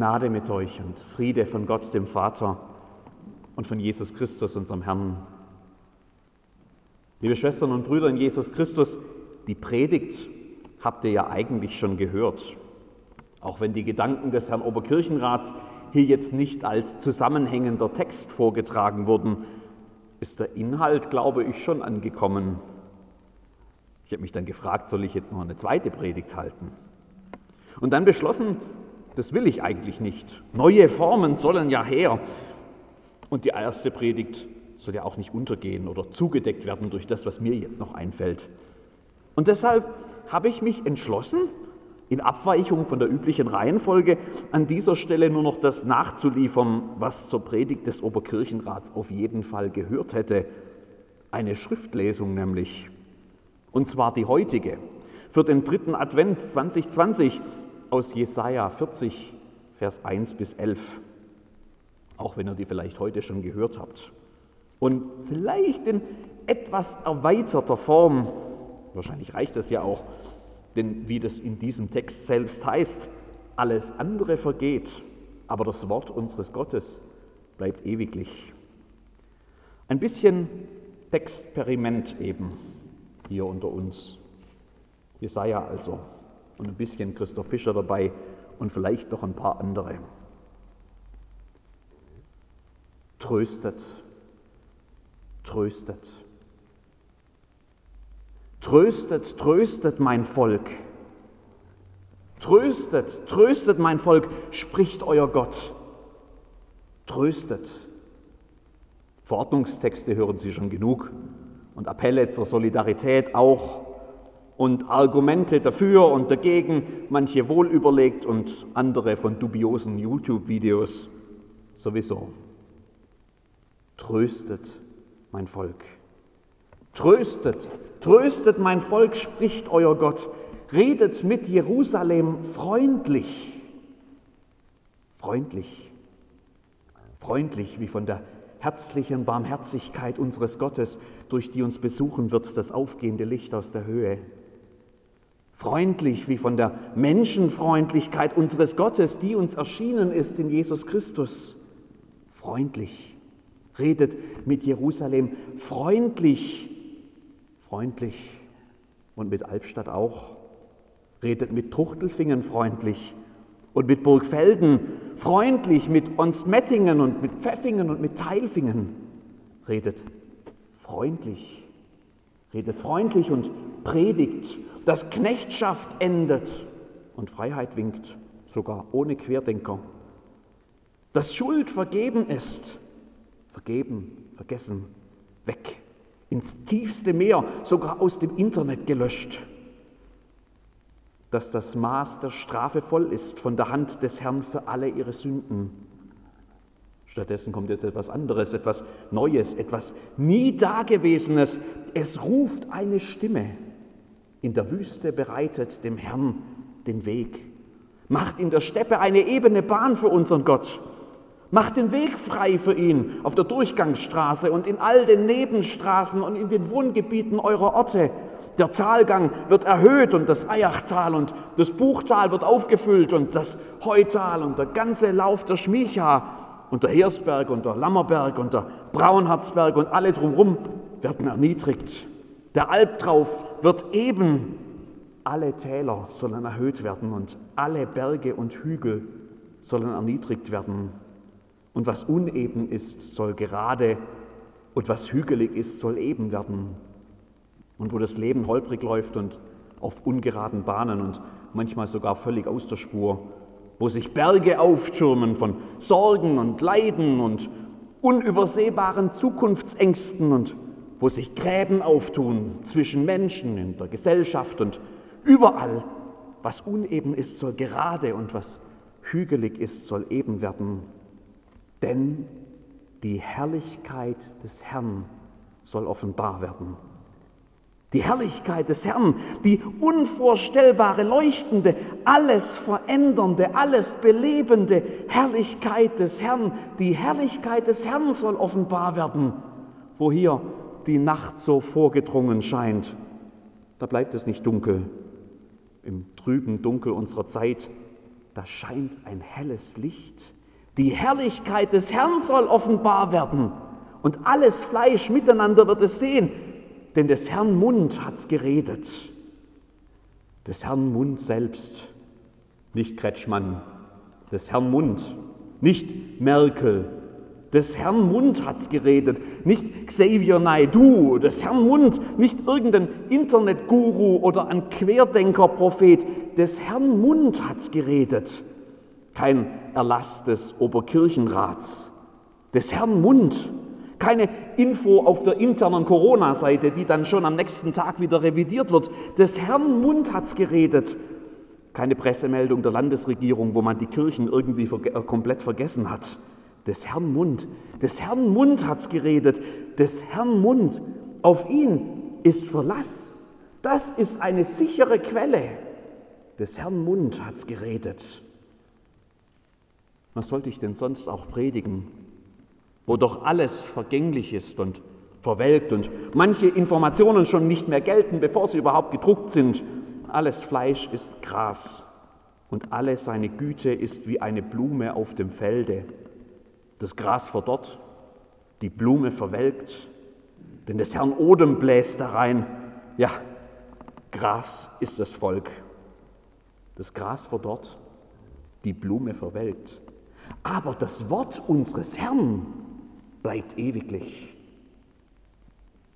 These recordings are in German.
Gnade mit euch und Friede von Gott, dem Vater und von Jesus Christus, unserem Herrn. Liebe Schwestern und Brüder in Jesus Christus, die Predigt habt ihr ja eigentlich schon gehört. Auch wenn die Gedanken des Herrn Oberkirchenrats hier jetzt nicht als zusammenhängender Text vorgetragen wurden, ist der Inhalt, glaube ich, schon angekommen. Ich habe mich dann gefragt, soll ich jetzt noch eine zweite Predigt halten? Und dann beschlossen, das will ich eigentlich nicht. Neue Formen sollen ja her. Und die erste Predigt soll ja auch nicht untergehen oder zugedeckt werden durch das, was mir jetzt noch einfällt. Und deshalb habe ich mich entschlossen, in Abweichung von der üblichen Reihenfolge an dieser Stelle nur noch das nachzuliefern, was zur Predigt des Oberkirchenrats auf jeden Fall gehört hätte. Eine Schriftlesung nämlich. Und zwar die heutige für den dritten Advent 2020 aus Jesaja 40, Vers 1 bis 11. Auch wenn ihr die vielleicht heute schon gehört habt. Und vielleicht in etwas erweiterter Form, wahrscheinlich reicht das ja auch, denn wie das in diesem Text selbst heißt, alles andere vergeht, aber das Wort unseres Gottes bleibt ewiglich. Ein bisschen Experiment eben hier unter uns. Jesaja also und ein bisschen Christoph Fischer dabei und vielleicht noch ein paar andere. Tröstet, tröstet. Tröstet, tröstet mein Volk. Tröstet, tröstet mein Volk, spricht euer Gott. Tröstet. Verordnungstexte hören Sie schon genug und Appelle zur Solidarität auch und Argumente dafür und dagegen, manche wohl überlegt und andere von dubiosen YouTube-Videos sowieso. Tröstet mein Volk. Tröstet, tröstet mein Volk, spricht euer Gott. Redet mit Jerusalem freundlich. Freundlich. Freundlich wie von der herzlichen Barmherzigkeit unseres Gottes, durch die uns besuchen wird das aufgehende Licht aus der Höhe. Freundlich wie von der Menschenfreundlichkeit unseres Gottes, die uns erschienen ist in Jesus Christus. Freundlich. Redet mit Jerusalem freundlich freundlich und mit Albstadt auch. Redet mit Truchtelfingen freundlich und mit Burgfelden freundlich, mit Onsmettingen und mit Pfeffingen und mit Teilfingen. Redet freundlich. Redet freundlich und predigt, dass Knechtschaft endet und Freiheit winkt, sogar ohne Querdenker. Dass Schuld vergeben ist, vergeben, vergessen, weg ins tiefste Meer, sogar aus dem Internet gelöscht. Dass das Maß der Strafe voll ist von der Hand des Herrn für alle ihre Sünden. Stattdessen kommt jetzt etwas anderes, etwas Neues, etwas nie Dagewesenes. Es ruft eine Stimme. In der Wüste bereitet dem Herrn den Weg. Macht in der Steppe eine ebene Bahn für unseren Gott. Macht den Weg frei für ihn auf der Durchgangsstraße und in all den Nebenstraßen und in den Wohngebieten eurer Orte. Der Talgang wird erhöht und das Eyachtal und das Buchtal wird aufgefüllt und das Heutal und der ganze Lauf der Schmicha und der Heersberg und der Lammerberg und der Braunharzberg und alle drumherum werden erniedrigt. Der Albtrauf wird eben. Alle Täler sollen erhöht werden und alle Berge und Hügel sollen erniedrigt werden. Und was uneben ist, soll gerade und was hügelig ist, soll eben werden. Und wo das Leben holprig läuft und auf ungeraden Bahnen und manchmal sogar völlig aus der Spur, wo sich Berge auftürmen von Sorgen und Leiden und unübersehbaren Zukunftsängsten und wo sich Gräben auftun zwischen Menschen in der Gesellschaft und überall, was uneben ist, soll gerade und was hügelig ist, soll eben werden denn die Herrlichkeit des Herrn soll offenbar werden. Die Herrlichkeit des Herrn, die unvorstellbare, leuchtende, alles verändernde, alles belebende Herrlichkeit des Herrn, die Herrlichkeit des Herrn soll offenbar werden. Wo hier die Nacht so vorgedrungen scheint, da bleibt es nicht dunkel. Im trüben Dunkel unserer Zeit, da scheint ein helles Licht. Die Herrlichkeit des Herrn soll offenbar werden und alles Fleisch miteinander wird es sehen, denn des Herrn Mund hat's geredet. Des Herrn Mund selbst, nicht Kretschmann, des Herrn Mund, nicht Merkel, des Herrn Mund hat's geredet, nicht Xavier Naidu, des Herrn Mund, nicht irgendein Internetguru oder ein Querdenkerprophet, des Herrn Mund hat's geredet. Kein Erlass des Oberkirchenrats, des Herrn Mund. Keine Info auf der internen Corona-Seite, die dann schon am nächsten Tag wieder revidiert wird. Des Herrn Mund hat's geredet. Keine Pressemeldung der Landesregierung, wo man die Kirchen irgendwie äh, komplett vergessen hat. Des Herrn Mund, des Herrn Mund hat's geredet, des Herrn Mund. Auf ihn ist Verlass. Das ist eine sichere Quelle. Des Herrn Mund hat's geredet. Was sollte ich denn sonst auch predigen, wo doch alles vergänglich ist und verwelkt und manche Informationen schon nicht mehr gelten, bevor sie überhaupt gedruckt sind. Alles Fleisch ist Gras und alle seine Güte ist wie eine Blume auf dem Felde. Das Gras verdorrt, die Blume verwelkt, denn des Herrn Odem bläst da rein. Ja, Gras ist das Volk. Das Gras verdorrt, die Blume verwelkt. Aber das Wort unseres Herrn bleibt ewiglich.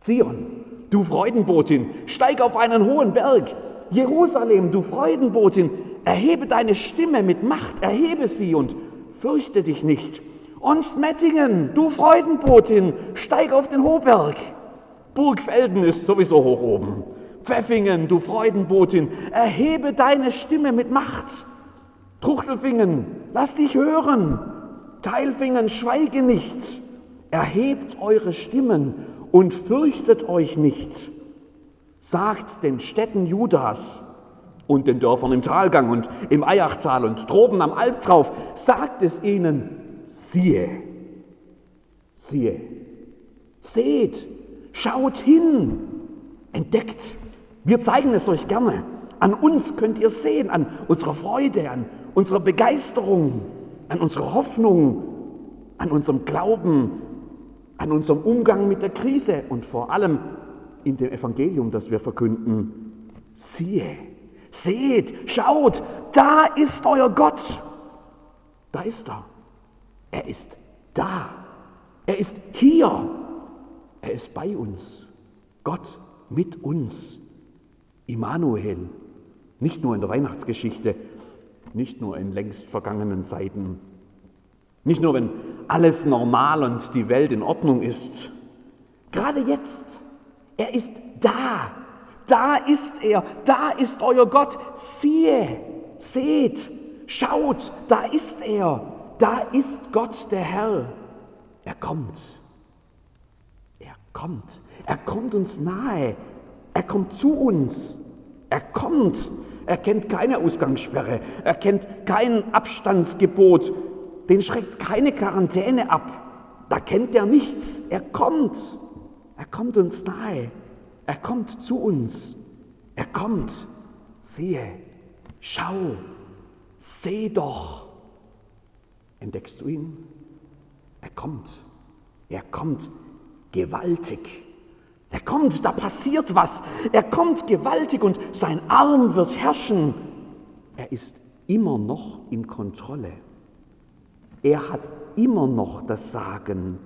Zion, du Freudenbotin, steig auf einen hohen Berg. Jerusalem, du Freudenbotin, erhebe deine Stimme mit Macht, erhebe sie und fürchte dich nicht. Und Mettingen, du Freudenbotin, steig auf den Hochberg. Burgfelden ist sowieso hoch oben. Pfeffingen, du Freudenbotin, erhebe deine Stimme mit Macht. Truchtelfingen, lass dich hören. Teilfingen, schweige nicht. Erhebt eure Stimmen und fürchtet euch nicht. Sagt den Städten Judas und den Dörfern im Talgang und im Eiachtal und droben am Alp drauf, sagt es ihnen, siehe, siehe, seht, schaut hin, entdeckt. Wir zeigen es euch gerne. An uns könnt ihr sehen, an unserer Freude, an unserer Begeisterung, an unserer Hoffnung, an unserem Glauben, an unserem Umgang mit der Krise und vor allem in dem Evangelium, das wir verkünden. Siehe, seht, schaut, da ist euer Gott. Da ist er. Er ist da. Er ist hier. Er ist bei uns. Gott mit uns. Immanuel. Nicht nur in der Weihnachtsgeschichte, nicht nur in längst vergangenen Zeiten. Nicht nur, wenn alles normal und die Welt in Ordnung ist. Gerade jetzt. Er ist da. Da ist er. Da ist euer Gott. Siehe, seht, schaut, da ist er. Da ist Gott der Herr. Er kommt. Er kommt. Er kommt uns nahe. Er kommt zu uns. Er kommt. Er kennt keine Ausgangssperre. Er kennt kein Abstandsgebot. Den schreckt keine Quarantäne ab. Da kennt er nichts. Er kommt. Er kommt uns nahe. Er kommt zu uns. Er kommt. Siehe, schau, seh doch. Entdeckst du ihn? Er kommt. Er kommt gewaltig. Er kommt, da passiert was. Er kommt gewaltig und sein Arm wird herrschen. Er ist immer noch in Kontrolle. Er hat immer noch das Sagen.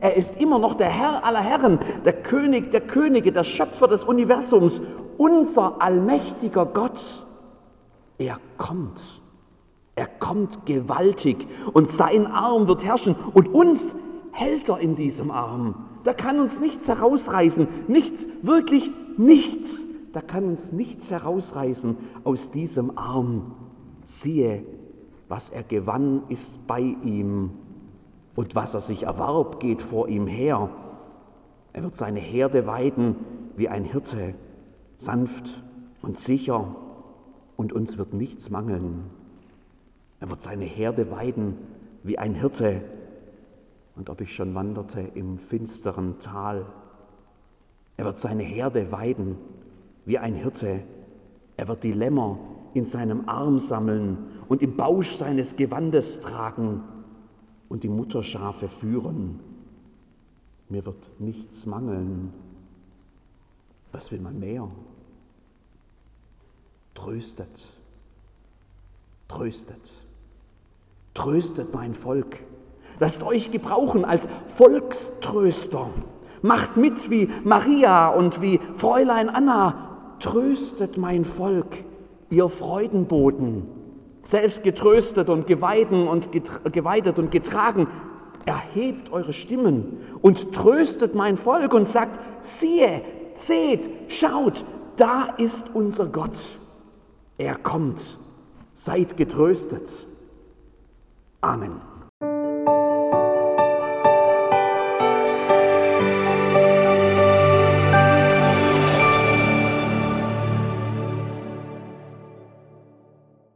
Er ist immer noch der Herr aller Herren, der König der Könige, der Schöpfer des Universums, unser allmächtiger Gott. Er kommt. Er kommt gewaltig und sein Arm wird herrschen und uns hält er in diesem Arm. Da kann uns nichts herausreißen, nichts, wirklich nichts. Da kann uns nichts herausreißen aus diesem Arm. Siehe, was er gewann, ist bei ihm und was er sich erwarb, geht vor ihm her. Er wird seine Herde weiden wie ein Hirte, sanft und sicher, und uns wird nichts mangeln. Er wird seine Herde weiden wie ein Hirte, und ob ich schon wanderte im finsteren Tal. Er wird seine Herde weiden wie ein Hirte. Er wird die Lämmer in seinem Arm sammeln und im Bausch seines Gewandes tragen und die Mutterschafe führen. Mir wird nichts mangeln. Was will man mehr? Tröstet, tröstet, tröstet mein Volk. Lasst euch gebrauchen als Volkströster. Macht mit wie Maria und wie Fräulein Anna. Tröstet mein Volk, ihr Freudenboten. Selbst getröstet und und geweidet und getragen. Erhebt eure Stimmen und tröstet mein Volk und sagt, siehe, seht, schaut, da ist unser Gott. Er kommt. Seid getröstet. Amen.